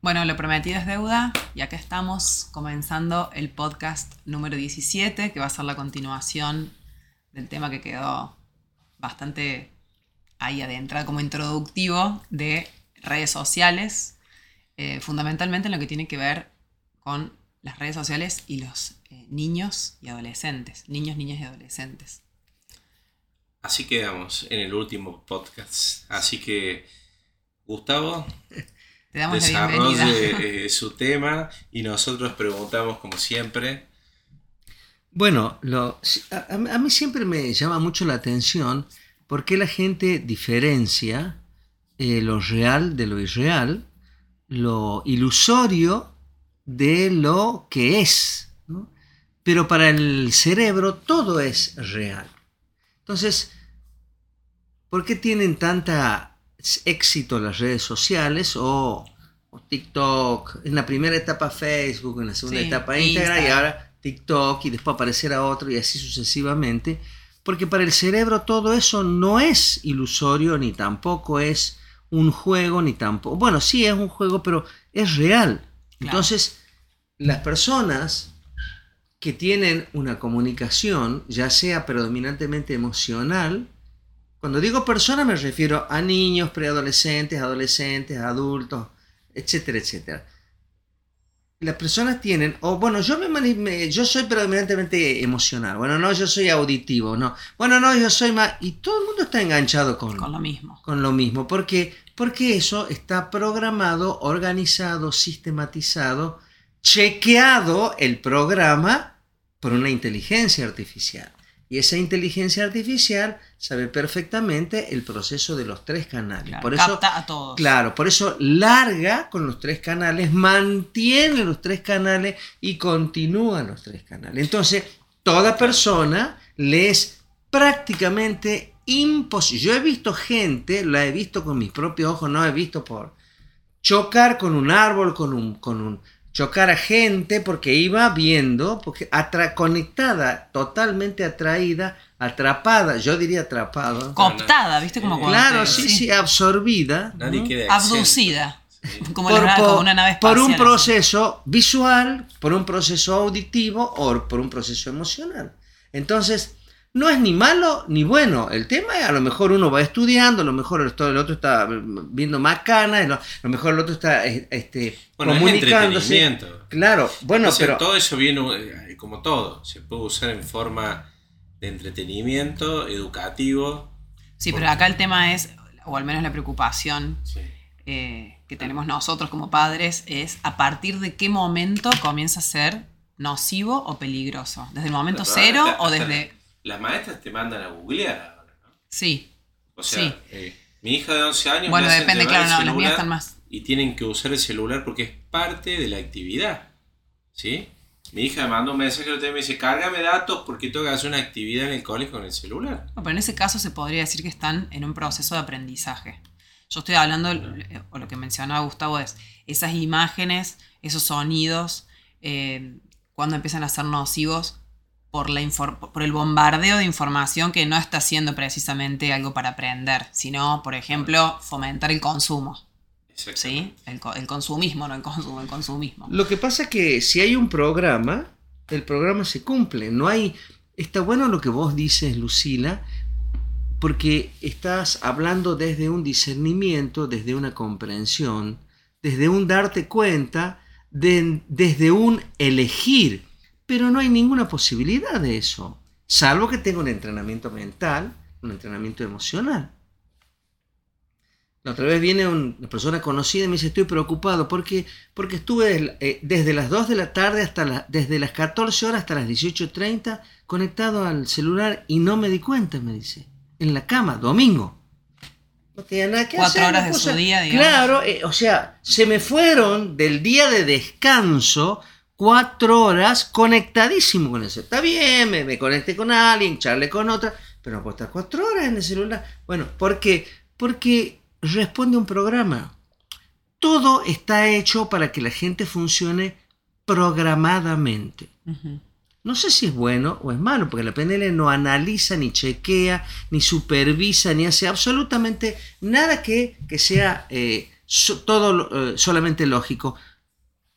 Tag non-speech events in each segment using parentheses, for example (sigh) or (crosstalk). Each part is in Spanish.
Bueno, lo prometido es deuda y acá estamos comenzando el podcast número 17, que va a ser la continuación del tema que quedó bastante ahí adentrado como introductivo de redes sociales, eh, fundamentalmente en lo que tiene que ver con las redes sociales y los eh, niños y adolescentes, niños, niñas y adolescentes. Así quedamos en el último podcast. Así que, Gustavo, Te damos la bienvenida. eh, su tema y nosotros preguntamos como siempre. Bueno, lo- a, a mí siempre me llama mucho la atención por qué la gente diferencia eh, lo real de lo irreal, lo ilusorio de lo que es. ¿no? Pero para el cerebro todo es real. Entonces, ¿por qué tienen tanta éxito las redes sociales o, o TikTok? En la primera etapa Facebook, en la segunda Sí, etapa Instagram y ahora TikTok y después aparecerá otro y así sucesivamente. Porque para el cerebro todo eso no es ilusorio ni tampoco es un juego ni tampoco... Bueno, sí es un juego, pero es real. Entonces, las personas que tienen una comunicación, ya sea predominantemente emocional, cuando digo persona me refiero a niños, preadolescentes, adolescentes, adultos, etcétera, etcétera. Las personas tienen, o bueno, yo, me, me- yo soy predominantemente emocional, bueno, no, yo soy auditivo, no, bueno, no, yo soy más, y todo el mundo está enganchado con, Con lo mismo. con lo mismo. ¿Por qué? Porque eso está programado, organizado, sistematizado, chequeado el programa por una inteligencia artificial. Y esa inteligencia artificial sabe perfectamente el proceso de los tres canales. Claro, por eso, capta a todos. Claro, por eso larga con los tres canales, mantiene los tres canales y continúa los tres canales. Entonces, toda persona le es prácticamente imposible. Yo he visto gente, la he visto con mis propios ojos, no he visto por chocar con un árbol, con un, con un chocar a gente porque iba viendo, porque atra- conectada, totalmente atraída, atrapada, yo diría atrapada. Cooptada, ¿viste? Como Claro, sí, sí, absorbida. Nadie ¿no? Abducida. Sí. (laughs) Como, por, la- por- como una nave espacial. por un así. proceso visual, por un proceso auditivo o por un proceso emocional. Entonces, no es ni malo ni bueno. El tema es, a lo mejor uno va estudiando, a lo mejor el, otro está viendo más canas, a lo mejor el otro está este, Bueno, es comunicándose. entretenimiento. Claro, bueno, O sea, pero... todo eso viene, eh, como todo, se puede usar en forma de entretenimiento, educativo. Sí, pero acá el tema es, o al menos la preocupación Sí. eh, que tenemos nosotros como padres, es a partir de qué momento comienza a ser nocivo o peligroso. ¿Desde el momento cero hasta- o hasta desde...? Las maestras te mandan a googlear ahora, ¿no? Sí. O sea, Sí. eh, mi hija de 11 años. Bueno, depende, claro, no, las mías están más... Y tienen que usar el celular porque es parte de la actividad. ¿Sí? Mi hija me mandó un mensaje y me dice: Cárgame datos porque tengo que hacer una actividad en el colegio con el celular. No, pero en ese caso se podría decir que están en un proceso de aprendizaje. Yo estoy hablando, o lo que mencionaba Gustavo es, esas imágenes, esos sonidos, eh, cuando empiezan a ser nocivos por, la por el bombardeo de información que no está siendo precisamente algo para aprender, sino, por ejemplo, fomentar el consumo. ¿Sí? El, co- el consumismo, no el consumo, el consumismo. Lo que pasa es que si hay un programa, el programa se cumple. No hay. Está bueno lo que vos dices, Lucila, porque estás hablando desde un discernimiento, desde una comprensión, desde un darte cuenta, de- desde un elegir. Pero no hay ninguna posibilidad de eso, salvo que tenga un entrenamiento mental, un entrenamiento emocional. La otra vez viene un- una persona conocida y me dice, estoy preocupado porque, porque estuve eh, desde las 2 de la tarde hasta la- desde las 14 horas hasta las 18.30 conectado al celular y no me di cuenta, me dice, en la cama, domingo. No tenía nada que Cuatro hacer. horas de su día, digamos. Claro, eh, o sea, se me fueron del día de descanso cuatro horas conectadísimo con eso. Está bien, me, me conecté con alguien, charlé con otra, pero no puedo estar cuatro horas en el celular. Bueno, ¿por qué? Porque responde a un programa. Todo está hecho para que la gente funcione programadamente. No sé si es bueno o es malo, porque la PNL no analiza, ni chequea, ni supervisa, ni hace absolutamente nada que, que sea eh, so- todo eh, solamente lógico.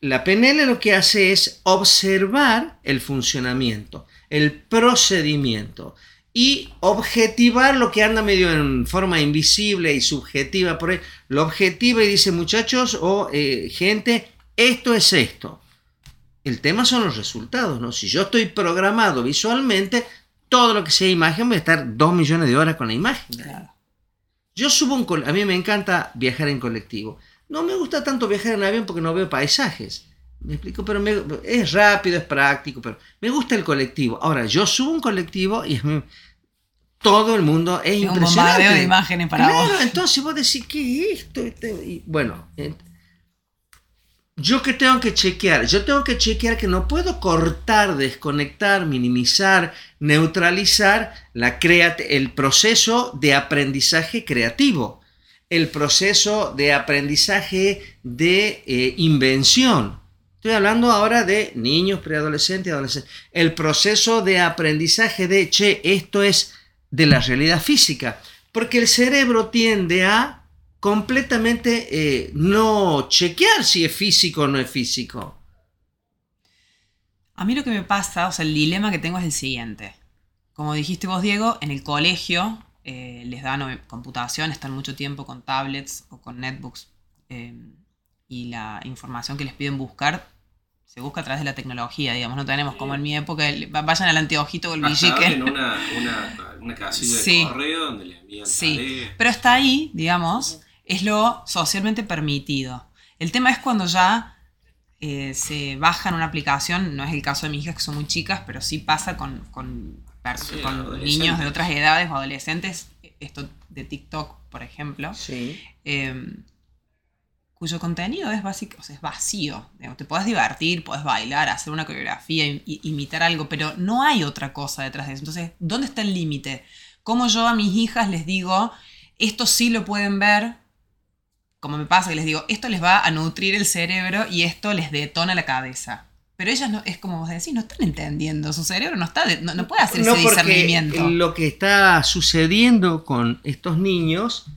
La PNL lo que hace es observar el funcionamiento, el procedimiento y objetivar lo que anda medio en forma invisible y subjetiva por ahí. Lo objetiva y dice, muchachos o eh, gente, esto es esto. El tema son los resultados, ¿no? Si yo estoy programado visualmente, todo lo que sea imagen voy a estar dos millones de horas con la imagen. Claro. Yo subo un a mí me encanta viajar en colectivo. No me gusta tanto viajar en avión porque no veo paisajes. Me explico, pero me- es rápido, es práctico, pero me gusta el colectivo. Ahora, yo subo un colectivo y muy- todo el mundo es Es un impresionante. bombardeo de imágenes para claro, vos. entonces vos decís, ¿qué es esto? Este- y bueno, yo que tengo que chequear, yo tengo que chequear que no puedo cortar, desconectar, minimizar, neutralizar la el proceso de aprendizaje creativo, el proceso de aprendizaje de eh, invención. Estoy hablando ahora de niños, preadolescentes adolescentes. El proceso de aprendizaje de, che, esto es de la realidad física. Porque el cerebro tiende a completamente eh, no chequear si es físico o no es físico. A mí lo que me pasa, o sea, el dilema que tengo es el siguiente. Como dijiste vos, Diego, en el colegio eh, les dan computación, están mucho tiempo con tablets o con netbooks eh, y la información que les piden buscar se busca a través de la tecnología, digamos. No tenemos como en mi época, el- vayan al anteojito o el Hasta villique. abren una, una, una casilla de Sí. correo donde le envían Sí, tareas. pero hasta ahí, digamos, es lo socialmente permitido. El tema es cuando ya eh, se bajan una aplicación, no es el caso de mis hijas que son muy chicas, pero sí pasa con, con, Sí, con niños de otras edades o adolescentes, esto de TikTok, por ejemplo, Sí. eh, cuyo contenido es básico, o sea, es vacío. Te puedes divertir, puedes bailar, hacer una coreografía, imitar algo, pero no hay otra cosa detrás de eso. Entonces, ¿dónde está el límite? ¿Cómo yo a mis hijas les digo, esto sí lo pueden ver? Como me pasa que les digo, esto les va a nutrir el cerebro y esto les detona la cabeza. Pero ellas no, es como vos decís, no están entendiendo, su cerebro no está, no, no puede hacer No, ese porque discernimiento. lo que está sucediendo con estos niños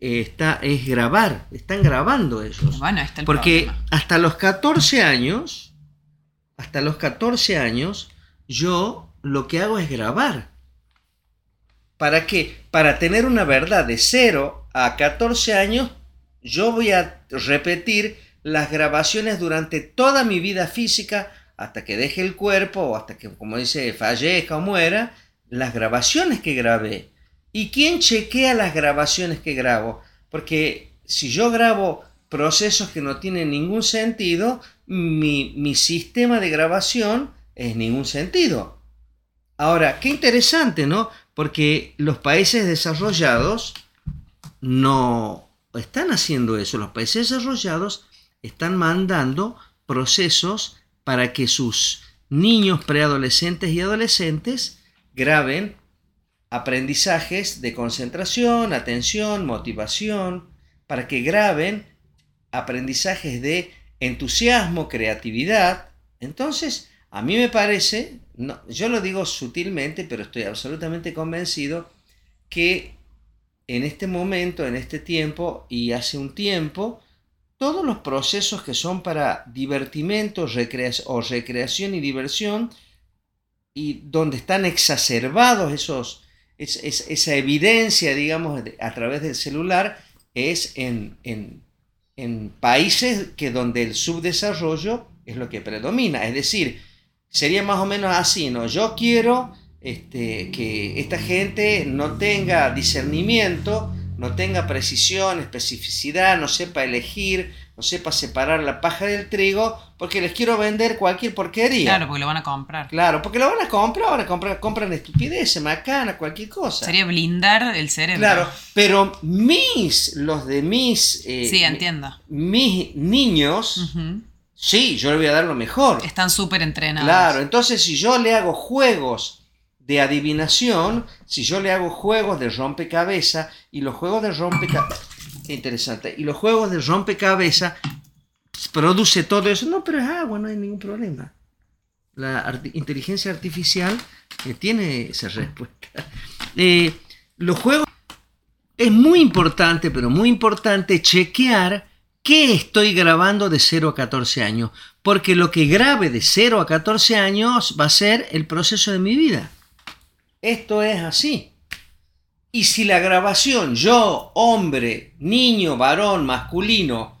eh, está, es grabar, están grabando ellos. Bueno, está el Porque problema. hasta los 14 años, hasta los 14 años, yo lo que hago es grabar. ¿Para qué? Para tener una verdad de 0 a 14 años, yo voy a repetir las grabaciones durante toda mi vida física, hasta que deje el cuerpo, o hasta que, como dice, fallezca o muera, las grabaciones que grabé. ¿Y quién chequea las grabaciones que grabo? Porque si yo grabo procesos que no tienen ningún sentido, mi, mi sistema de grabación es ningún sentido. Ahora, qué interesante, ¿no? Porque los países desarrollados no están haciendo eso. Los países desarrollados están mandando procesos para que sus niños preadolescentes y adolescentes graben aprendizajes de concentración, atención, motivación, para que graben aprendizajes de entusiasmo, creatividad. Entonces, a mí me parece, no, yo lo digo sutilmente, pero estoy absolutamente convencido que en este momento, en este tiempo y hace un tiempo, todos los procesos que son para divertimento o recreación y diversión, y donde están exacerbados esos, es- es- esa evidencia, digamos, a través del celular, es en, en- en países que donde el subdesarrollo es lo que predomina. Es decir, sería más o menos así, ¿no? Yo quiero este, que esta gente no tenga discernimiento, no tenga precisión, especificidad, no sepa elegir, no sepa separar la paja del trigo, porque les quiero vender cualquier porquería. Claro, porque lo van a comprar. Claro, porque lo van a comprar, ahora compran, compran estupideces, macana, cualquier cosa. Sería blindar el cerebro. Claro, pero mis, los de mis, eh, Sí, entiendo. mis niños, sí, yo le voy a dar lo mejor. Están súper entrenados. Claro, entonces si yo le hago juegos de adivinación, si yo le hago juegos de rompecabezas, y los juegos de rompecabezas, interesante, y los juegos de rompecabezas produce todo eso, no, pero es agua, no hay ningún problema. La inteligencia artificial eh, tiene esa respuesta. (laughs) Eh, los juegos es muy importante, pero muy importante chequear qué estoy grabando de 0 a 14 años? Porque lo que grabe de 0 a 14 años va a ser el proceso de mi vida. Esto es así. Y si la grabación, yo, hombre, niño, varón, masculino,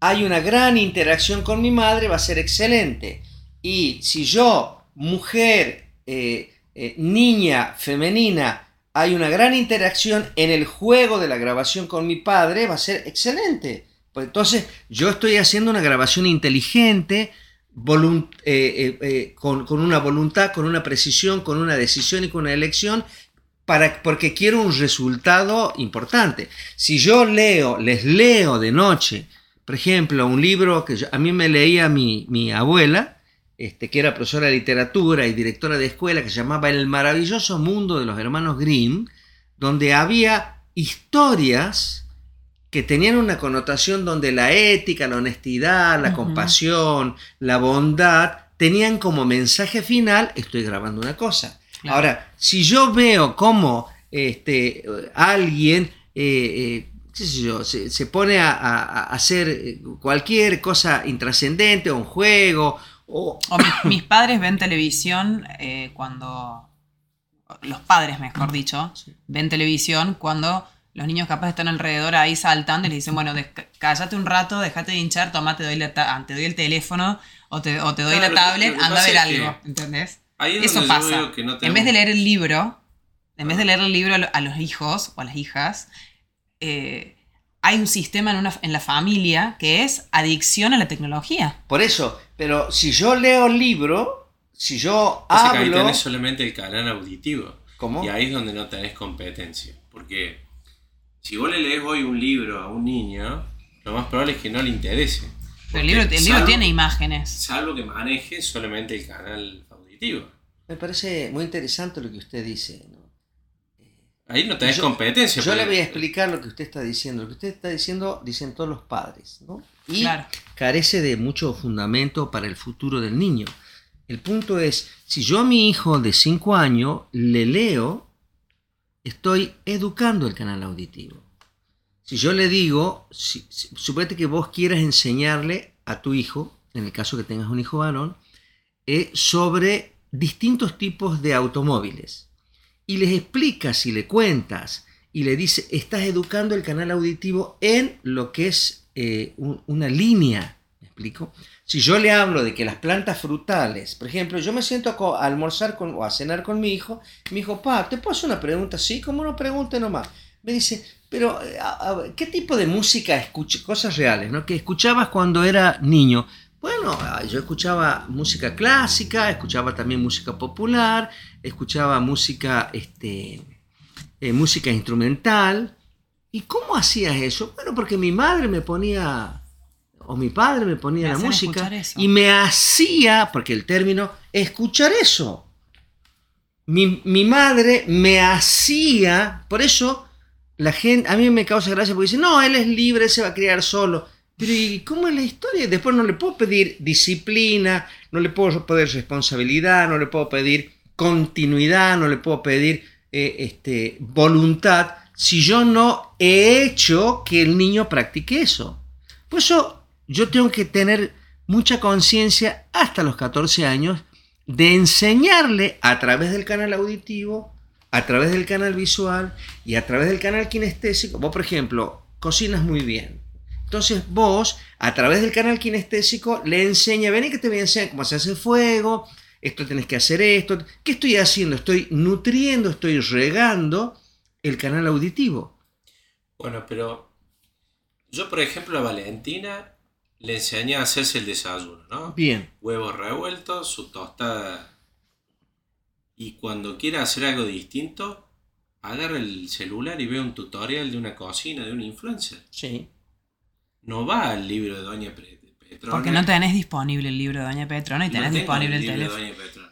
hay una gran interacción con mi madre, va a ser excelente. Y si yo, mujer, eh, eh, niña, femenina, hay una gran interacción en el juego de la grabación con mi padre, va a ser excelente. Pues entonces yo estoy haciendo una grabación inteligente, eh, con, con, una voluntad, con una precisión, con una decisión y con una elección para, porque quiero un resultado importante. Si yo leo, les leo de noche, por ejemplo, un libro que a mí me leía mi, mi abuela, este, que era profesora de literatura y directora de escuela, que se llamaba El maravilloso mundo de los hermanos Grimm, donde había historias que tenían una connotación donde la ética, la honestidad, la compasión, la bondad, tenían como mensaje final, estoy grabando una cosa. Ahora, si yo veo cómo este, alguien eh, eh, se, pone a, hacer cualquier cosa intrascendente o un juego. O, (coughs) mis, padres ven televisión eh, cuando. Los padres, mejor dicho, ven televisión cuando los niños capaz están alrededor ahí saltando y les dicen, bueno, cállate un rato, déjate de hinchar, toma, te doy, te doy el teléfono o te, doy la tablet, anda a ver algo, ¿entendés? Eso pasa. En vez de leer el libro, en vez de leer el libro a los hijos o a las hijas, eh, hay un sistema en, una, en la familia que es adicción a la tecnología. Por eso, pero si yo leo el libro, si yo hablo... ahí tenés solamente el canal auditivo. ¿Cómo? Y ahí es donde no tenés competencia. Porque si vos le lees hoy un libro a un niño, lo más probable es que no le interese. Pero el libro, el libro tiene imágenes. Salvo que maneje solamente el canal me parece muy interesante lo que usted dice. Ahí no tenés competencia. Yo le voy a explicar lo que usted está diciendo. Lo que usted está diciendo dicen todos los padres. ¿no? Y carece de mucho fundamento para el futuro del niño. El punto es, si yo a mi hijo de 5 años le leo, estoy educando el canal auditivo. Si yo le digo, si, que vos quieras enseñarle a tu hijo, en el caso que tengas un hijo varón, eh, sobre distintos tipos de automóviles. Y les explicas y le cuentas y le dice, estás educando el canal auditivo en lo que es eh, una línea. ¿Me explico? Si yo le hablo de que las plantas frutales, por ejemplo, yo me siento a, almorzar con, o a cenar con mi hijo, mi hijo, pa, ¿te puedo hacer una pregunta? Sí, como no pregunte nomás. Me dice, pero eh, ¿qué tipo de música escuchas? Cosas reales, ¿no? Que escuchabas cuando era niño. Bueno, ah, yo escuchaba música clásica, escuchaba también música popular, escuchaba música, este, eh, música instrumental. ¿Y cómo hacías eso? Bueno, porque mi madre me ponía, o mi padre me ponía la música y me hacía, porque el término, escuchar eso. Mi, mi, madre me hacía, por eso la gente, a mí me causa gracia porque dice, no, él es libre, él se va a criar solo. Pero ¿y cómo es la historia? Después no le puedo pedir disciplina, no le puedo pedir responsabilidad, no le puedo pedir continuidad, no le puedo pedir eh, este, voluntad si yo no he hecho que el niño practique eso. Por eso yo tengo que tener mucha conciencia hasta los 14 años de enseñarle a través del canal auditivo, a través del canal visual y a través del canal kinestésico. Vos, por ejemplo, cocinas muy bien entonces vos, a través del canal kinestésico, le enseña, ven y que te voy a enseñar cómo se hace fuego, esto tenés que hacer esto. ¿Qué estoy haciendo? Estoy nutriendo, estoy regando el canal auditivo. Bueno, pero yo, por ejemplo, a Valentina le enseñé a hacerse el desayuno, ¿no? Bien. Huevos revueltos, su tostada. Y cuando quiera hacer algo distinto, agarra el celular y ve un tutorial de una cocina, de un influencer. Sí no va al libro de Doña Petrona. Porque no tenés disponible el libro de Doña Petrona y tenés disponible el, teléfono.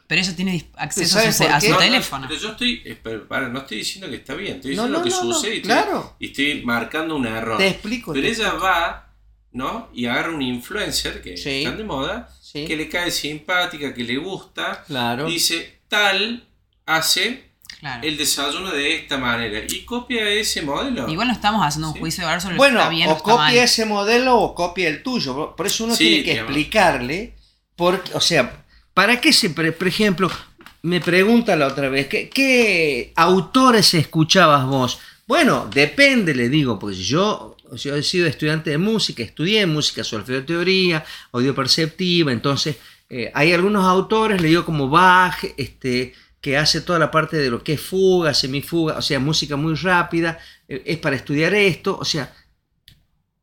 Pero eso tiene acceso a su, teléfono. pero yo estoy, no estoy diciendo que está bien, estoy diciendo lo que sucede y, claro. y, estoy, marcando un error. Te explico. Pero ella va, ¿no? Y agarra un influencer que están de moda, que le cae simpática, que le gusta, claro. dice, tal hace Claro. el desayuno de esta manera y copia ese modelo. Igual no estamos haciendo un Sí. juicio de valor sobre Bueno, si está bien o, o está mal. copia ese modelo o copia el tuyo. Por eso uno Sí, tiene que digamos. explicarle, por, o sea, ¿para qué se, pre- por ejemplo, me pregunta la otra vez, ¿qué, qué autores escuchabas vos? Bueno, depende, le digo, porque yo, yo he sido estudiante de música, estudié música, solfeo teoría, audio perceptiva, entonces eh, hay algunos autores, le digo como Bach, este, que hace toda la parte de lo que es fuga, semifuga, o sea, música muy rápida, eh, es para estudiar esto, o sea,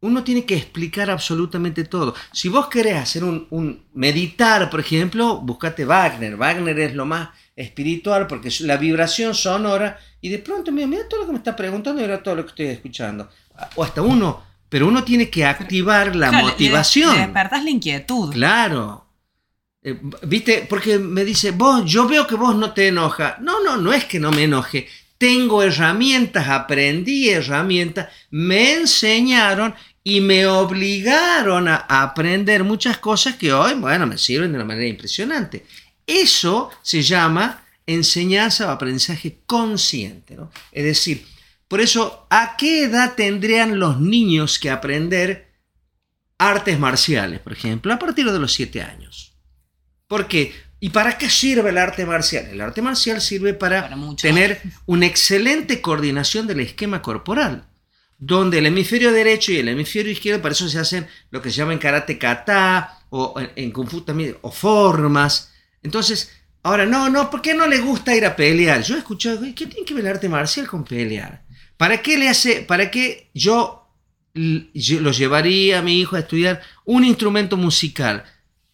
uno tiene que explicar absolutamente todo. Si vos querés hacer un, meditar, por ejemplo, buscate Wagner. Wagner es lo más espiritual porque la vibración sonora y de pronto, mira, mira todo lo que me está preguntando y mira todo lo que estoy escuchando. O hasta uno, pero uno tiene que activar la Claro, motivación. Le, despertás la inquietud. Claro. Eh, ¿Viste? Porque me dice, vos, yo veo que vos no te enoja. No, no, no es que no me enoje. Tengo herramientas, aprendí herramientas, me enseñaron y me obligaron a a aprender muchas cosas que hoy, bueno, me sirven de una manera impresionante. Eso se llama enseñanza o aprendizaje consciente. ¿no? Es decir, por eso, ¿a qué edad tendrían los niños que aprender artes marciales, por ejemplo, a partir de los 7 años? ¿Por qué? ¿Y para qué sirve el arte marcial? El arte marcial sirve para, tener una excelente coordinación del esquema corporal, donde el hemisferio derecho y el hemisferio izquierdo, para eso se hacen lo que se llama en karate kata o en, en kung fu también, o formas. Entonces, ahora, no, no, ¿por qué no le gusta ir a pelear? Yo he escuchado, ¿qué tiene que ver el arte marcial con pelear? ¿Para qué le hace, para qué yo, lo llevaría a mi hijo a estudiar un instrumento musical?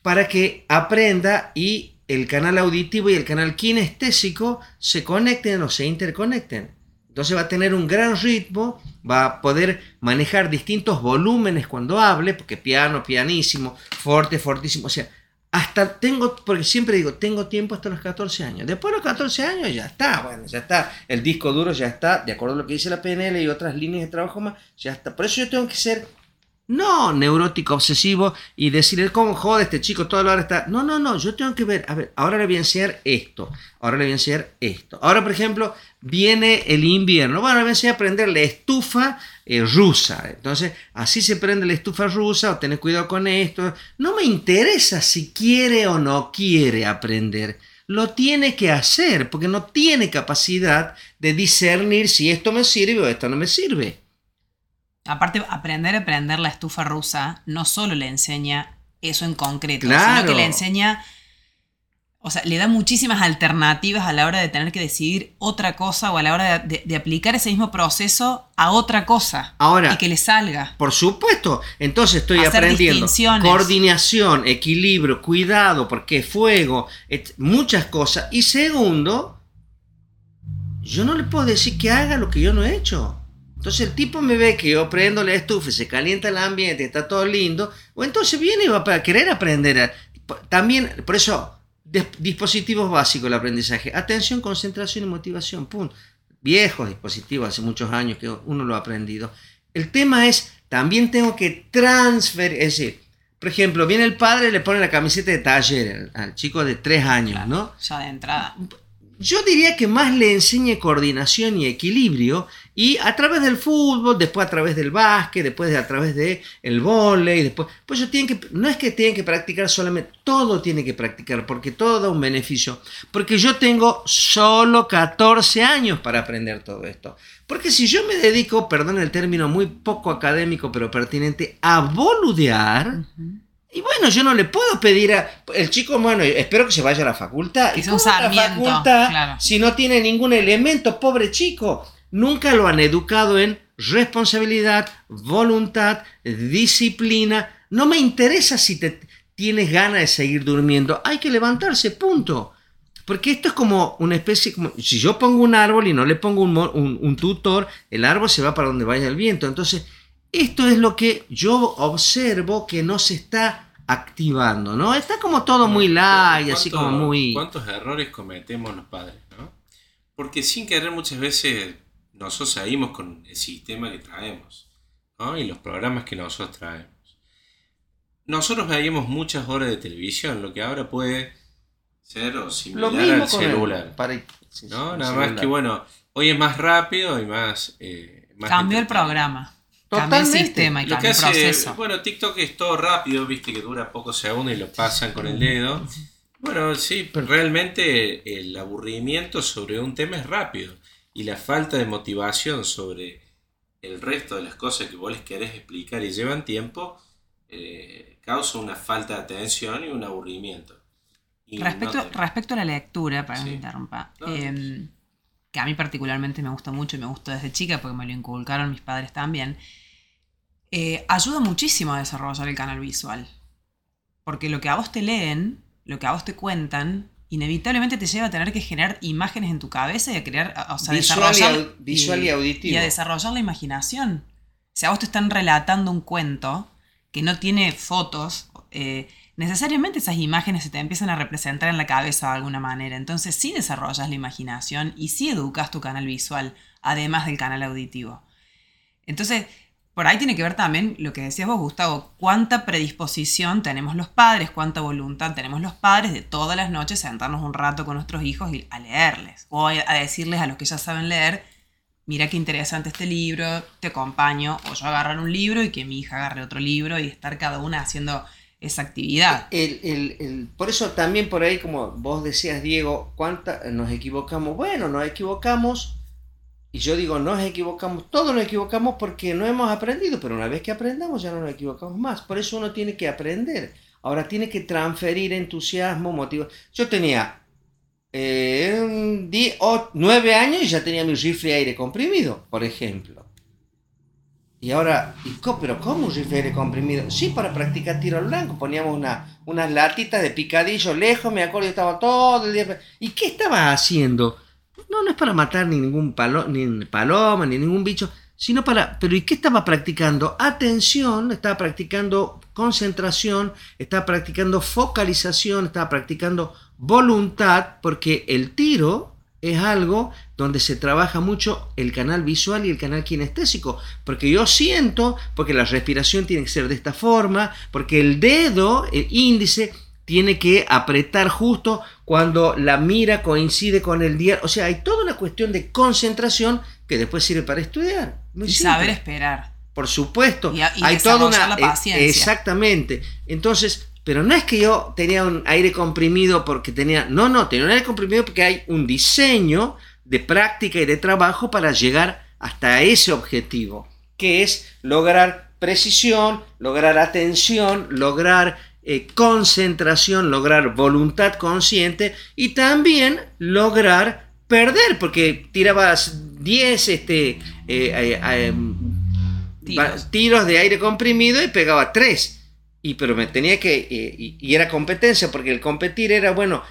Para que aprenda y el canal auditivo y el canal kinestésico se conecten o se interconecten. Entonces va a tener un gran ritmo, va a poder manejar distintos volúmenes cuando hable, porque piano, pianísimo, fuerte, fortísimo. O sea, hasta tengo, porque siempre digo, tengo tiempo hasta los 14 años. Después de los 14 años ya está, bueno, ya está. El disco duro ya está, de acuerdo a lo que dice la PNL y otras líneas de trabajo más, ya está. Por eso yo tengo que ser no neurótico obsesivo y decirle cómo jode este chico toda la hora está. No, no, no, yo tengo que ver, a ver, ahora le voy a enseñar esto, ahora le voy a enseñar esto. Ahora, por ejemplo, viene el invierno. Bueno, le voy a enseñar a prender la estufa eh, rusa. Entonces, así se prende la estufa rusa, o tener cuidado con esto. No me interesa si quiere o no quiere aprender. Lo tiene que hacer, porque no tiene capacidad de discernir si esto me sirve o esto no me sirve. Aparte, aprender a prender la estufa rusa no solo le enseña eso en concreto, Claro. sino que le enseña, o sea, le da muchísimas alternativas a la hora de tener que decidir otra cosa o a la hora de, de- de aplicar ese mismo proceso a otra cosa Ahora, y que le salga. Por supuesto. Entonces estoy Hacer aprendiendo distinciones. coordinación, equilibrio, cuidado, porque fuego, et- muchas cosas. Y segundo, yo no le puedo decir que haga lo que yo no he hecho. Entonces el tipo me ve que yo prendo la estufa, se calienta el ambiente, está todo lindo, o entonces viene y va a querer aprender. También, por eso, dispositivos básicos del aprendizaje. Atención, concentración y motivación. Punto. Viejos dispositivos, hace muchos años que uno lo ha aprendido. El tema es, también tengo que transferir, es decir, por ejemplo, viene el padre y le pone la camiseta de taller al, al chico de tres años, ¿no? Ya de entrada. Yo diría que más le enseñe coordinación y equilibrio y a través del fútbol, después a través del básquet, después de, a través del el después, pues ellos tienen que, no es que tienen que practicar solamente, todo tiene que practicar porque todo da un beneficio. Porque yo tengo solo 14 años para aprender todo esto. Porque si yo me dedico, perdón el término muy poco académico pero pertinente, a boludear, y bueno, yo no le puedo pedir a. El chico, bueno, espero que se vaya a la facultad. Que ¿Y sea un la sarmiento, facultad claro. si no tiene ningún elemento? Pobre chico. Nunca lo han educado en responsabilidad, voluntad, disciplina. No me interesa si te tienes ganas de seguir durmiendo. Hay que levantarse, punto. Porque esto es como una especie, como si yo pongo un árbol y no le pongo un- un tutor, el árbol se va para donde vaya el viento. Entonces, esto es lo que yo observo que no se está activando, ¿no? Está como todo muy light, así como ¿Cuánto- muy... ¿Cuántos errores cometemos los padres? ¿no? Porque sin querer muchas veces nosotros seguimos con el sistema que traemos ¿no? y los programas que nosotros traemos. Nosotros veíamos muchas horas de televisión, lo que ahora puede ser o Lo similar mismo al con celular. el, para- sí, ¿no? Nada más celular. que bueno, hoy es más rápido y más... eh, más Cambió el entretenido. Cambió el Totalmente. sistema y Lo hace, proceso. bueno, TikTok es todo rápido, viste que dura pocos segundos y lo pasan con el dedo. Bueno, sí, pero realmente el aburrimiento sobre un tema es rápido y la falta de motivación sobre el resto de las cosas que vos les querés explicar y llevan tiempo eh, causa una falta de atención y un aburrimiento. Y Respecto, no te- respecto a la lectura, para que Sí. me interrumpa, No, eh, que a mí particularmente me gusta mucho y me gustó desde chica porque me lo inculcaron mis padres también, eh, ayuda muchísimo a desarrollar el canal visual. Porque lo que a vos te leen, lo que a vos te cuentan, inevitablemente te lleva a tener que generar imágenes en tu cabeza y a crear, o sea, Visual y desarrollar, au- visual y auditivo. y a desarrollar la imaginación. Si a vos te están relatando un cuento que no tiene fotos, eh, necesariamente esas imágenes se te empiezan a representar en la cabeza de alguna manera. Entonces sí desarrollas la imaginación y sí educas tu canal visual, además del canal auditivo. Entonces, por ahí tiene que ver también lo que decías vos, Gustavo, cuánta predisposición tenemos los padres, cuánta voluntad tenemos los padres de todas las noches sentarnos un rato con nuestros hijos y a leerles, o a decirles a los que ya saben leer, mira qué interesante este libro, te acompaño, o yo agarrar un libro y que mi hija agarre otro libro y estar cada una haciendo esa actividad. Por eso también por ahí, como vos decías, Diego, ¿cuánta, nos equivocamos? Bueno, nos equivocamos, y yo digo, nos equivocamos, todos nos equivocamos porque no hemos aprendido, pero una vez que aprendamos ya no nos equivocamos más. Por eso uno tiene que aprender. Ahora tiene que transferir entusiasmo, motivo. Yo tenía eh, nueve años y ya tenía mi rifle aire comprimido, por ejemplo. Y ahora, ¿y ¿pero cómo un rifle comprimido? Sí, para practicar tiro al blanco. Poníamos una, unas latitas de picadillo lejos, me acuerdo, yo estaba todo el día. ¿Y qué estaba haciendo? No, no es para matar ni ningún palo, ni paloma, ni ningún bicho, sino para. Pero ¿y qué estaba practicando? Atención, estaba practicando concentración, estaba practicando focalización, estaba practicando voluntad, porque el tiro es algo donde se trabaja mucho el canal visual y el canal kinestésico, porque yo siento, porque la respiración tiene que ser de esta forma, porque el dedo, el índice, tiene que apretar justo cuando la mira coincide con el día, o sea, hay toda una cuestión de concentración que después sirve para estudiar. Muy Y simple. saber esperar. Por supuesto. Y y hay toda una. la paciencia. eh, Exactamente. Entonces, pero no es que yo tenía un aire comprimido porque tenía. No, no, tenía un aire comprimido porque hay un diseño de práctica y de trabajo para llegar hasta ese objetivo, que es lograr precisión, lograr atención, lograr eh, concentración, lograr voluntad consciente y también lograr perder, porque tirabas 10 este, eh, eh, Tiros. tiros de aire comprimido y pegaba 3. Y pero me tenía que. eh, y, y era competencia, porque el competir era, bueno,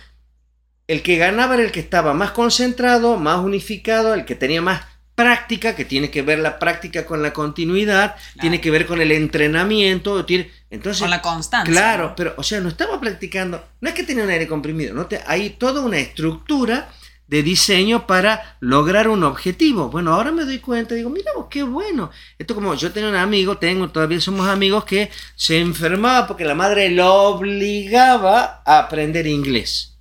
el que ganaba era el que estaba más concentrado, más unificado, el que tenía más práctica, que tiene que ver la práctica con la continuidad, tiene que ver con el entrenamiento, tiene, entonces Con la constancia. Claro, pero, o sea, no estaba practicando, no es que tenía un aire comprimido, ¿no? Te- hay toda una estructura de diseño para lograr un objetivo. Bueno, ahora me doy cuenta, digo, mira vos, qué bueno. Esto como yo tenía un amigo, tengo, todavía somos amigos, que se enfermaba porque la madre lo obligaba a aprender inglés.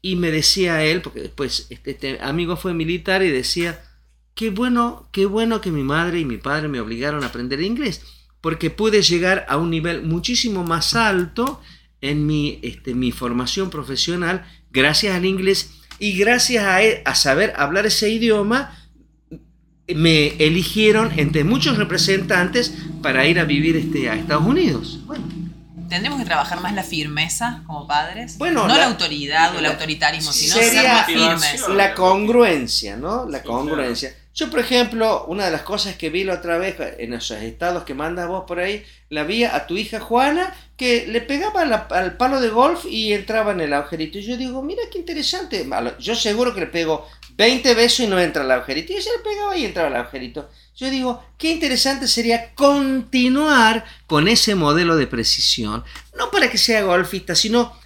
Y me decía él, porque después este, este amigo fue militar y decía, qué bueno, qué bueno que mi madre y mi padre me obligaron a aprender inglés, porque pude llegar a un nivel muchísimo más alto en mi, este, mi formación profesional gracias al inglés y gracias a, e- a saber hablar ese idioma me eligieron entre muchos representantes para ir a vivir este, a Estados Unidos. Bueno, Tendremos que trabajar más la firmeza como padres. Bueno, no la, la- autoridad o el autoritarismo, sino sería- ser más firmes. la congruencia, ¿no? La Sí, congruencia. Yo, por ejemplo, una de las cosas que vi la otra vez en esos estados que mandas vos por ahí, la vi a tu hija Juana que le pegaba al palo de golf y entraba en el agujerito. Y yo digo, mira qué interesante. Yo seguro que le pego 20 besos y no entra al agujerito. Y ella le pegaba y entraba al agujerito. Yo digo, qué interesante sería continuar con ese modelo de precisión. No para que sea golfista, sino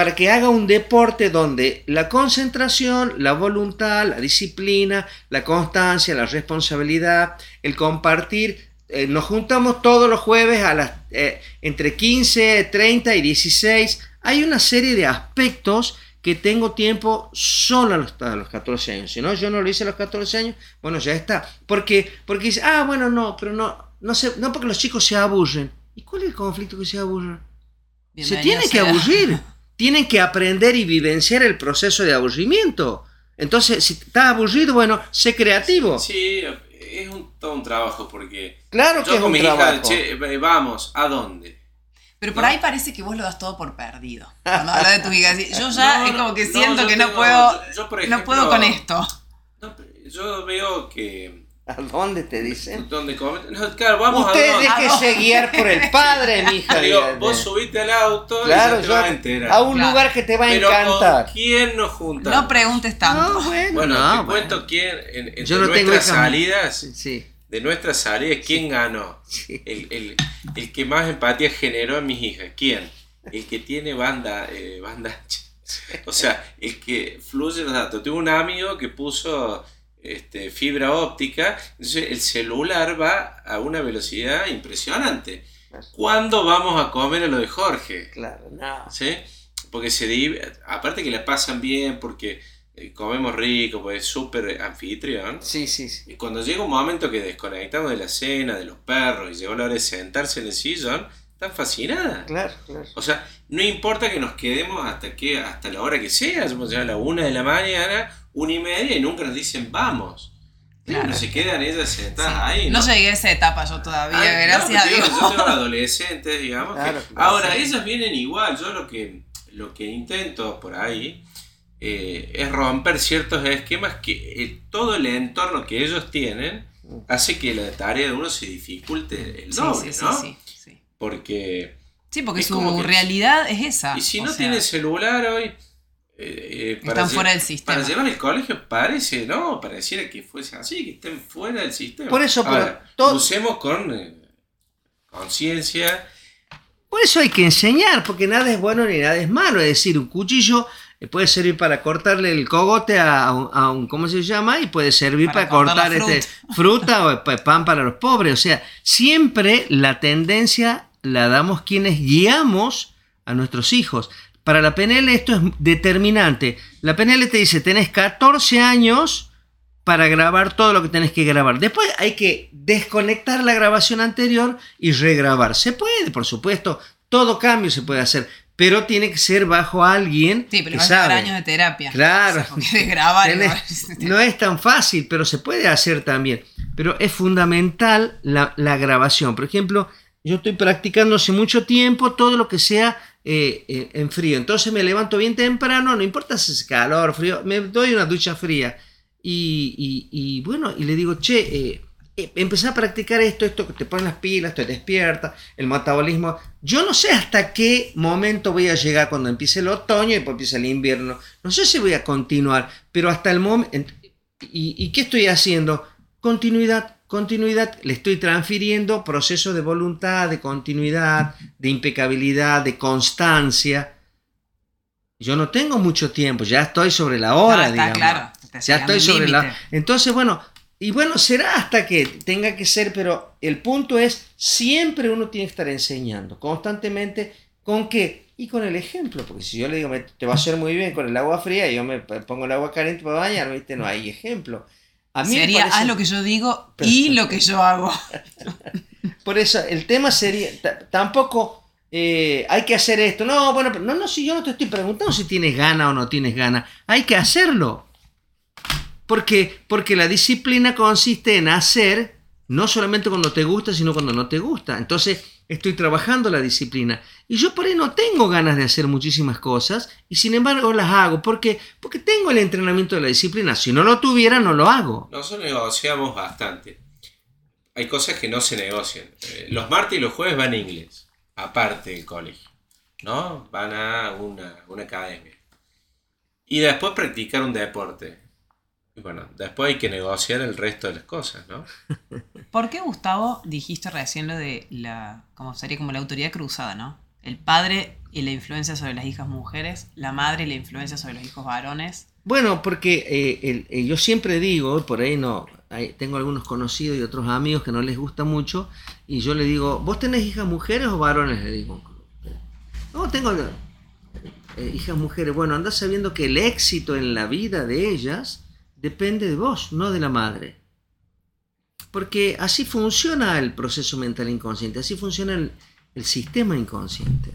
para que haga un deporte donde la concentración, la voluntad, la disciplina, la constancia, la responsabilidad, el compartir, eh, nos juntamos todos los jueves a las, eh, entre 15, 30 y 16. Hay una serie de aspectos que tengo tiempo solo a los, a los 14 años. Si no, yo no lo hice a los 14 años, bueno, ya está. Porque, porque dice, ah, bueno, no, pero no, no, sé, no porque los chicos se aburren. ¿Y cuál es el conflicto que se aburren? Se tienen que aburrir. (laughs) Tienen que aprender y vivenciar el proceso de aburrimiento. Entonces, si estás aburrido, bueno, sé creativo. Sí, es un, todo un trabajo porque... Claro que yo es con un mi hija, trabajo. che, eh, vamos, ¿a dónde? Pero por ¿No? ahí parece que vos lo das todo por perdido. Cuando hablas de tu hija. Yo ya No, es como que siento que no puedo. yo- yo, por no puedo con esto. No, yo veo que... ¿A dónde te dicen? Donde come- no, claro, vamos Usted a dónde. déjese guiar por el padre, mi hija. (laughs) Digo, vos subiste al auto Claro, y ya te yo- vas a enterar. a un Claro. lugar que te va a Pero encantar. ¿con quién nos juntamos? No preguntes tanto. No, bueno, Bueno, no, te bueno. cuento quién, en, en Yo no tengo nuestras salidas, Sí, de nuestras salidas, ¿quién ganó? sí. El, el- el que más empatía generó a mis hijas, ¿quién? El que tiene banda, eh, banda. O sea, el que fluye los datos. Tuve un amigo que puso este, fibra óptica, entonces el celular va a una velocidad impresionante. ¿Cuándo vamos a comer a lo de Jorge? Claro, no. ¿sí? Porque se aparte que la pasan bien, porque eh, comemos rico, pues es súper anfitrión. Sí, sí, sí. Y cuando llega un momento que desconectamos de la cena, de los perros, y llegó la hora de sentarse en el sillón, están fascinadas. Claro, claro. O sea, no importa que nos quedemos hasta que hasta la hora que sea, ya a la una de la mañana, una y media, y nunca nos dicen vamos. Claro. No se quedan ellas sentadas ahí. No llegué a esa etapa yo todavía, Ay, no, gracias a Dios. Yo tengo (laughs) adolescentes, digamos. que- ahora, sí. ellas vienen igual. Yo lo que, lo que intento por ahí eh, es romper ciertos esquemas que el- todo el entorno que ellos tienen hace que la tarea de uno se dificulte el Sí, doble, sí, sí, ¿no? sí, sí. Porque. Sí, porque Es su realidad es esa. Y si o no sea, tienen celular hoy. Eh, eh, Están fuera del sistema. Para llevar al colegio parece, ¿no? Pareciera que fuese así, que estén fuera del sistema. Por eso, pero Ahora, todo- usemos con eh, conciencia. Por eso hay que enseñar, porque nada es bueno ni nada es malo. Es decir, un cuchillo puede servir para cortarle el cogote a un, a un- ¿cómo se llama? Y puede servir Para para, cortar este, (laughs) fruta o pa- pan para los pobres. O sea, siempre la tendencia la damos quienes guiamos a nuestros hijos. Para la PNL esto es determinante. La PNL te dice, tenés 14 años para grabar todo lo que tenés que grabar. Después hay que desconectar la grabación anterior y regrabar. Se puede, por supuesto, todo cambio se puede hacer, pero tiene que ser bajo alguien Sí, pero que a sabe. años de terapia. Claro. O (laughs) sea, porque de grabar. Tenés- no es tan fácil, pero se puede hacer también. Pero es fundamental la, la grabación. Por ejemplo, yo estoy practicando hace mucho tiempo todo lo que sea eh, eh, en frío. Entonces me levanto bien temprano, no importa si es calor, frío, me doy una ducha fría. Y, y- bueno, y le digo, che, eh, eh, empecé a practicar esto, esto que te pones las pilas, te despierta, el metabolismo. Yo no sé hasta qué momento voy a llegar cuando empiece el otoño y empieza el invierno. No sé si voy a continuar, pero hasta el momento... ¿Y, y qué estoy haciendo? Continuidad, continuidad. Le estoy transfiriendo procesos de voluntad, de continuidad, de impecabilidad, de constancia. Yo no tengo mucho tiempo, ya estoy sobre la hora, Ah, está digamos. claro. está Ya estoy sobre la... límite. Entonces, bueno, y bueno, será hasta que tenga que ser, pero el punto es, siempre uno tiene que estar enseñando, constantemente, ¿con qué? Y con el ejemplo, porque si yo le digo, "Me- te va a hacer muy bien con el agua fría y yo me pongo el agua caliente para bañar, ¿viste? No hay ejemplo. A mí me Sería, parece- haz lo que yo digo y lo que yo hago. (laughs) Por eso, el tema sería, ta- tampoco eh, hay que hacer esto. No, bueno, no, no, si yo no te estoy preguntando si tienes gana o no tienes gana. Hay que hacerlo. Porque, porque la disciplina consiste en hacer, no solamente cuando te gusta, sino cuando no te gusta. Entonces, estoy trabajando la disciplina. Y yo por ahí no tengo ganas de hacer muchísimas cosas, y sin embargo las hago. ¿Por qué? Porque tengo el entrenamiento de la disciplina. Si no lo tuviera, no lo hago. Nosotros negociamos bastante. Hay cosas que no se negocian. Eh, Los martes y los jueves van a inglés, aparte del colegio. ¿No? Van a una, una academia. Y después practicar un deporte. Y bueno, después hay que negociar el resto de las cosas, ¿no? (laughs) ¿Por qué, Gustavo, dijiste recién lo de la, como sería como la autoridad cruzada, ¿no? El padre y la influencia sobre las hijas mujeres, la madre y la influencia sobre los hijos varones. Bueno, porque eh, el- eh, yo siempre digo, por ahí no, hay- tengo algunos conocidos y otros amigos que no les gusta mucho, y yo le digo, ¿vos tenés hijas mujeres o varones? Le digo, no, tengo eh, hijas mujeres. Bueno, anda sabiendo que el éxito en la vida de ellas depende de vos, no de la madre. Porque así funciona el proceso mental inconsciente, así funciona el, sistema inconsciente.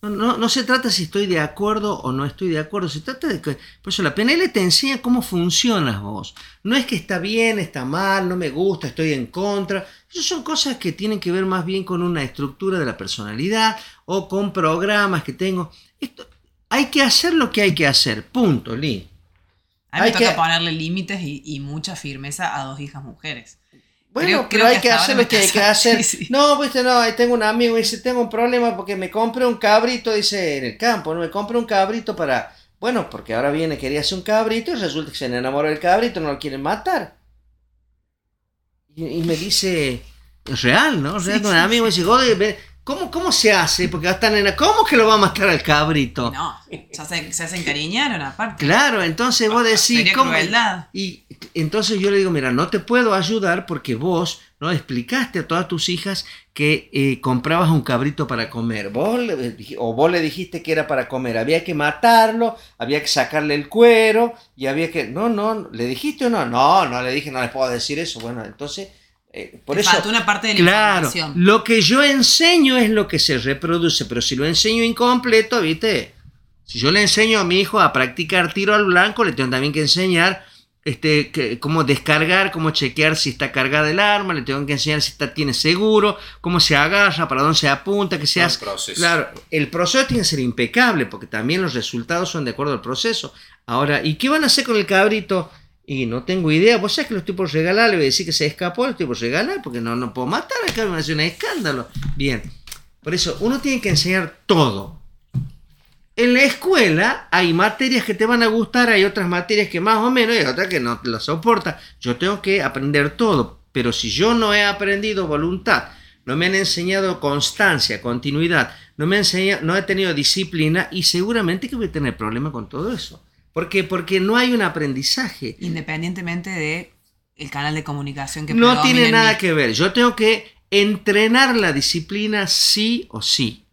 no, no se trata si estoy de acuerdo o no estoy de acuerdo, se trata de que... Por eso la PNL te enseña cómo funcionas vos. No es que está bien, está mal, no me gusta, estoy en contra. Esas son cosas que tienen que ver más bien con una estructura de la personalidad o con programas que tengo. Esto, hay que hacer lo que hay que hacer, punto, Lee. A mí Hay me toca que- ponerle límites y, y mucha firmeza a dos hijas mujeres. Bueno, Creo- pero creo hay que hacer lo que hay que hacer. (laughs) Sí, sí. No, viste, no, ahí tengo un amigo y dice, tengo un problema porque me compré un cabrito, dice, en el campo, no me compré un cabrito para... Bueno, porque ahora viene, quería hacer un cabrito y resulta que se enamoró del cabrito, no lo quieren matar. Y, y me dice, es real, ¿no? Es real, Sí, un amigo me dice, "Joder, ve, ¿cómo, ¿cómo se hace? Porque esta nena, ¿cómo que lo va a matar al cabrito? No, se, hacen- se hacen encariñaron aparte. Claro, entonces vos decís, ¿cómo? Y entonces yo le digo, mira, no te puedo ayudar porque vos no explicaste a todas tus hijas que eh, comprabas un cabrito para comer. Vos le o vos le dijiste que era para comer. Había que matarlo, había que sacarle el cuero y había que... No, no, ¿le dijiste o no? No, no le dije, no les puedo decir eso. Bueno, entonces... eh, por Te eso... falta una parte de la Claro, información. lo que yo enseño es lo que se reproduce, pero si lo enseño incompleto, ¿viste? Si yo le enseño a mi hijo a practicar tiro al blanco, le tengo también que enseñar este, que- cómo descargar, cómo chequear si está cargada el arma, le tengo que enseñar si está, tiene seguro, cómo se agarra, para dónde se apunta, que se hace. Claro, el proceso tiene que ser impecable, porque también los resultados son de acuerdo al proceso. Ahora, ¿y qué van a hacer con el cabrito? Y no tengo idea, vos sabés que lo estoy por regalar, le voy a decir que se escapó, lo estoy por regalar, porque no, no puedo matar cabrito, me hace un escándalo. Bien, por eso uno tiene que enseñar todo. En la escuela hay materias que te van a gustar, hay otras materias que más o menos, y otras que no te las soporta. Yo tengo que aprender todo, pero si yo no he aprendido voluntad, no me han enseñado constancia, continuidad, no me enseñado, no he tenido disciplina y seguramente que voy a tener problemas con todo eso. ¿Por qué? Porque no hay un aprendizaje. Independientemente de el canal de comunicación que No tiene en nada que ver. Yo tengo que entrenar la disciplina sí o sí.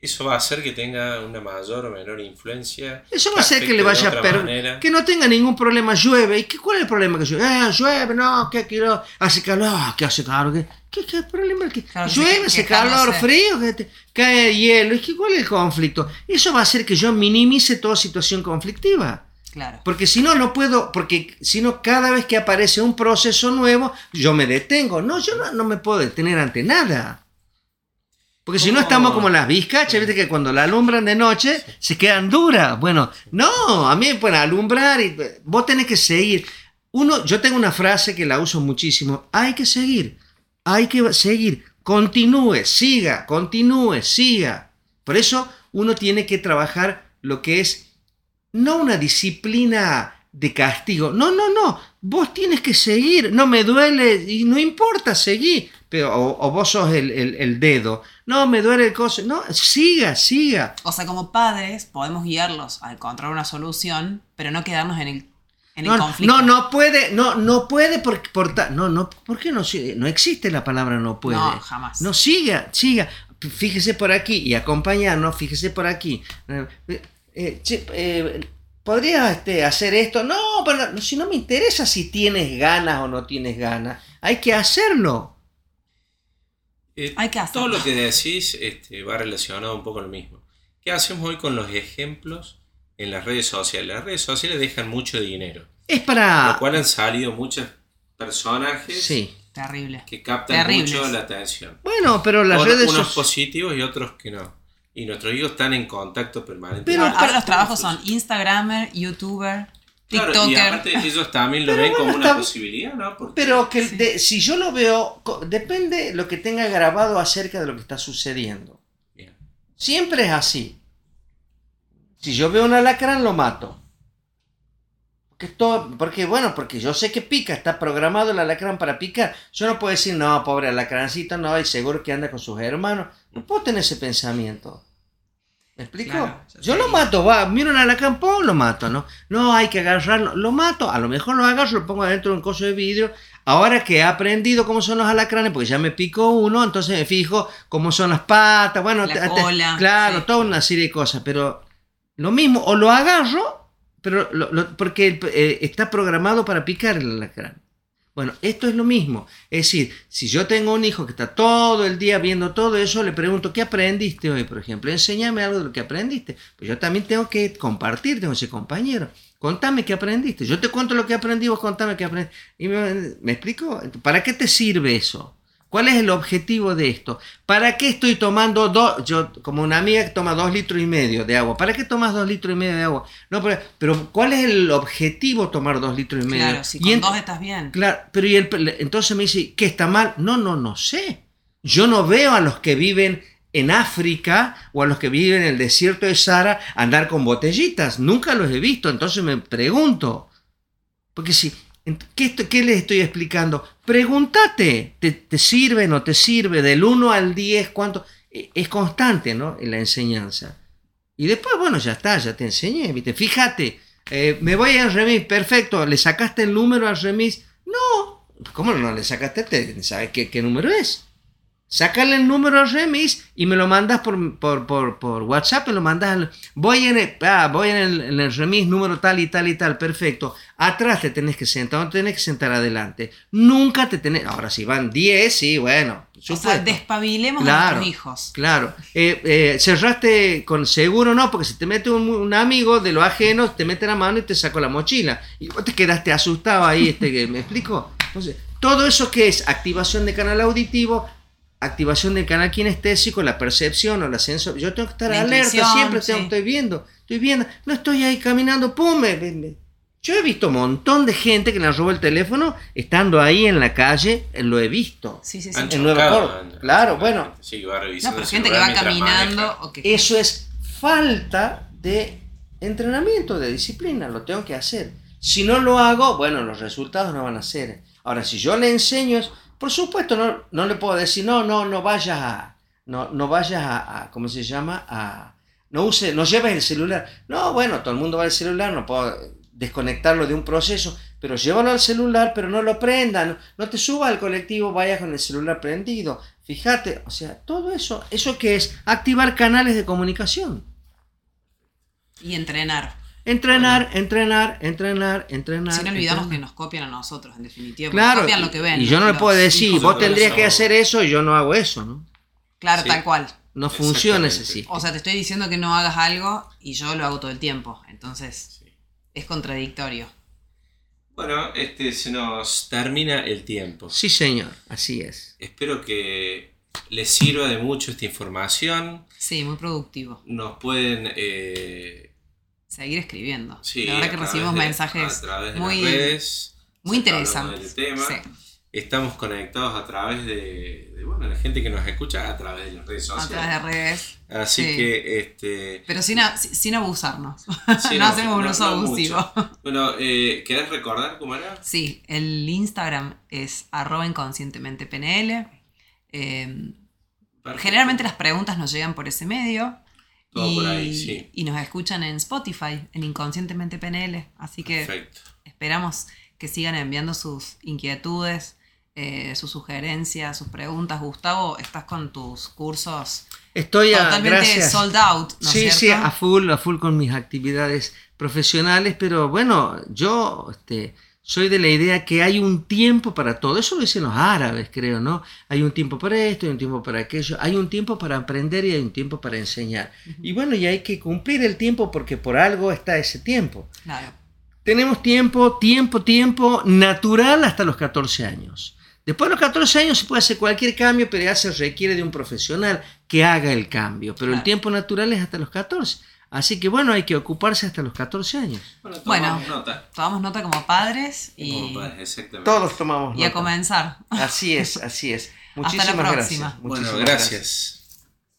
Eso va a hacer que tenga una mayor o menor influencia. Eso va a hacer que le vaya manera. que no tenga ningún problema, llueve. ¿Y qué, cuál es el problema que llueve? Ah, llueve, no, que quiero, hace calor, ah, que hace calor, ¿qué, qué, qué problema? Claro, llueve, que- hace calor, frío, que te- cae hielo, ¿y qué, cuál es el conflicto? Eso va a hacer que yo minimice toda situación conflictiva. Claro. Porque si no, no puedo, porque si no, cada vez que aparece un proceso nuevo, yo me detengo. No, yo no, no me puedo detener ante nada. Porque si no estamos como las bizcachas, viste que cuando la alumbran de noche se quedan duras. Bueno, no, a mí me alumbrar y vos tenés que seguir. Uno, yo tengo una frase que la uso muchísimo. Hay que seguir, hay que seguir. Continúe, siga, continúe, siga. Por eso uno tiene que trabajar lo que es no una disciplina de castigo. No, no, no. Vos tienes que seguir. No me duele y no importa, seguí. Pero, o, o vos sos el, el- el dedo. No, me duele el coso. No, siga, siga. O sea, como padres podemos guiarlos a encontrar una solución, pero no quedarnos en el, en el conflicto. no, no puede, no, no puede por, no, no, ¿por qué no? sigue? No existe la palabra no puede. No, jamás. No, siga, siga. Fíjese por aquí y acompañarnos, fíjese por aquí. Eh, eh, che, eh, ¿Podría este, hacer esto? No, pero si no me interesa si tienes ganas o no tienes ganas. Hay que hacerlo. Eh, Hay que hacerlo. Todo lo que decís este, va relacionado un poco a lo mismo. ¿Qué hacemos hoy con los ejemplos en las redes sociales? Las redes sociales dejan mucho dinero, Es para... lo cual han salido muchos personajes. Sí. Terrible. que captan Terribles. mucho la atención. Bueno, pero las redes unos sociales... positivos y otros que no. Y nuestros hijos están en contacto permanente. Pero- ahora, pero- los trabajos son Instagramer, YouTuber, Claro, y TikToker. aparte ellos también lo Pero ven bueno, como una está- posibilidad, ¿no? Porque Pero que Sí. de- si yo lo veo, depende lo que tenga grabado acerca de lo que está sucediendo. Bien. Siempre es así. Si yo veo un alacrán, lo mato. Porque, esto- porque, bueno, porque yo sé que pica, está programado el alacrán para picar. Yo no puedo decir, no, pobre alacrancito, no, y seguro que anda con sus hermanos. No puedo tener ese pensamiento. ¿Me explico? Claro, Yo lo mato, va, miro un alacrán, pum, lo mato, ¿no? No, hay que agarrarlo, lo mato, a lo mejor lo agarro, lo pongo adentro de un coso de vidrio. Ahora que he aprendido cómo son los alacranes, porque ya me picó uno, entonces me fijo cómo son las patas, bueno, La cola, claro, sí. toda una serie de cosas, pero lo mismo, o lo agarro, pero lo- lo- porque eh, está programado para picar el alacrán. Bueno, esto es lo mismo. Es decir, si yo tengo un hijo que está todo el día viendo todo eso, le pregunto, ¿qué aprendiste hoy, por ejemplo? Enséñame algo de lo que aprendiste. Pues yo también tengo que compartir, tengo ese compañero. Contame qué aprendiste. Yo te cuento lo que aprendí, vos contame qué aprendiste. Y me, ¿me explico? ¿Para qué te sirve eso? ¿Cuál es el objetivo de esto? ¿Para qué estoy tomando dos, yo como una amiga que toma dos litros y medio de agua? ¿Para qué tomas dos litros y medio de agua? No, pero, pero ¿cuál es el objetivo tomar dos litros y medio? Claro, si con dos estás bien. Claro, pero y el- entonces me dice, ¿qué está mal? No, no, no sé. Yo no veo a los que viven en África o a los que viven en el desierto de Sahara andar con botellitas. Nunca los he visto, entonces me pregunto. Porque si, ¿qué, esto- qué les estoy explicando? Pregúntate, ¿te, te sirve, no te sirve? Del 1 al 10, ¿cuánto? E- Es constante, ¿no? En la enseñanza. Y después, bueno, ya está, ya te enseñé, ¿viste? Fíjate, eh, me voy al remis, perfecto, ¿le sacaste el número al remis? No, ¿cómo no le sacaste? Te- ¿Sabes qué, qué número es? Sácale el número al remis y me lo mandas por, por, por, por WhatsApp, me lo mandas al- Voy en el, ah, voy en el, en el remis número tal y tal y tal, perfecto. Atrás te tenés que sentar, no te tenés que sentar adelante. Nunca te tenés... Ahora, si van 10, sí, bueno. O sea, despabilemos a nuestros hijos. Claro. Eh, eh, cerraste con seguro, no, porque si te mete un, un amigo de lo ajeno, te mete la mano y te sacó la mochila. Y vos te quedaste asustado ahí, este, ¿me explico? Entonces, todo eso que es activación de canal auditivo, activación del canal kinestésico, la percepción o la sensación. Yo tengo que estar La alerta, siempre tengo- estoy viendo, estoy viendo. No estoy ahí caminando, pum, me- Yo he visto un montón de gente que le robó el teléfono estando ahí en la calle, eh, lo he visto. Sí, sí, sí. Han En Nueva York. Claro, bueno. Sí, va No, revisando pero el gente que va caminando maneja. o que... Eso es falta de entrenamiento, de disciplina, lo tengo que hacer. Si no lo hago, bueno, los resultados no van a ser. Ahora, si yo le enseño, por supuesto, no, no le puedo decir, no, no, no vayas a, no, no vayas a, ¿cómo se llama? A, no use, no lleves el celular. No, bueno, todo el mundo va al celular, no puedo desconectarlo de un proceso, pero llévalo al celular, pero no lo prenda, no, te subas al colectivo, vayas con el celular prendido. Fíjate, o sea, todo eso, ¿eso qué es? Activar canales de comunicación. Y entrenar. Entrenar, entrenar, entrenar, entrenar. Sin olvidarnos que entrenar. nos copian a nosotros, en definitiva. Claro, copian lo que ven. y yo no le puedo decir, vos tendrías que hacer eso y yo no hago eso, ¿no? Claro, Sí. tal cual. No funciona ese sistema. O sea, te estoy diciendo que no hagas algo y yo lo hago todo el tiempo. Entonces, Sí. es contradictorio. Bueno, este se nos termina el tiempo. Sí, señor, así es. Espero que les sirva de mucho esta información. Sí, muy productivo. Nos pueden eh, Seguir escribiendo. sí, la verdad a que recibimos de- mensajes a muy, redes. muy interesantes. tema. Sí. Estamos conectados a través de, de, bueno, la gente que nos escucha a través de las redes A sociales. través de redes. Así Sí. que este Pero sin, a- sin sin abusarnos. sí, (laughs) no hacemos un uso abusivo. mucho. Bueno, eh, ¿querés recordar cómo era? Sí, el Instagram es arroba inconscientemente PNL. Eh, generalmente las preguntas nos llegan por ese medio. Todo y, por ahí, sí. y nos escuchan en Spotify, en Inconscientemente PNL. Así que Perfecto. esperamos que sigan enviando sus inquietudes, eh, sus sugerencias, sus preguntas. Gustavo, estás con tus cursos Estoy a, totalmente gracias. sold out, ¿no sí, sí, cierto? a full, a full con mis actividades profesionales, pero bueno, yo este, soy de la idea que hay un tiempo para todo. Eso lo dicen los árabes, creo, ¿no? Hay un tiempo para esto, hay un tiempo para aquello, hay un tiempo para aprender y hay un tiempo para enseñar. Y bueno, y hay que cumplir el tiempo porque por algo está ese tiempo. Claro. Tenemos tiempo, tiempo, tiempo natural hasta los 14 años. Después de los 14 años se puede hacer cualquier cambio, pero ya se requiere de un profesional que haga el cambio. Pero el tiempo natural es hasta los 14. Así que bueno, hay que ocuparse hasta los 14 años. Bueno, Bueno. tomamos nota. Tomamos nota como padres y, Como padres, exactamente. Todos tomamos y a nota. comenzar. Así es, así es. la Muchísimas próxima. gracias. Bueno, Muchísimas gracias.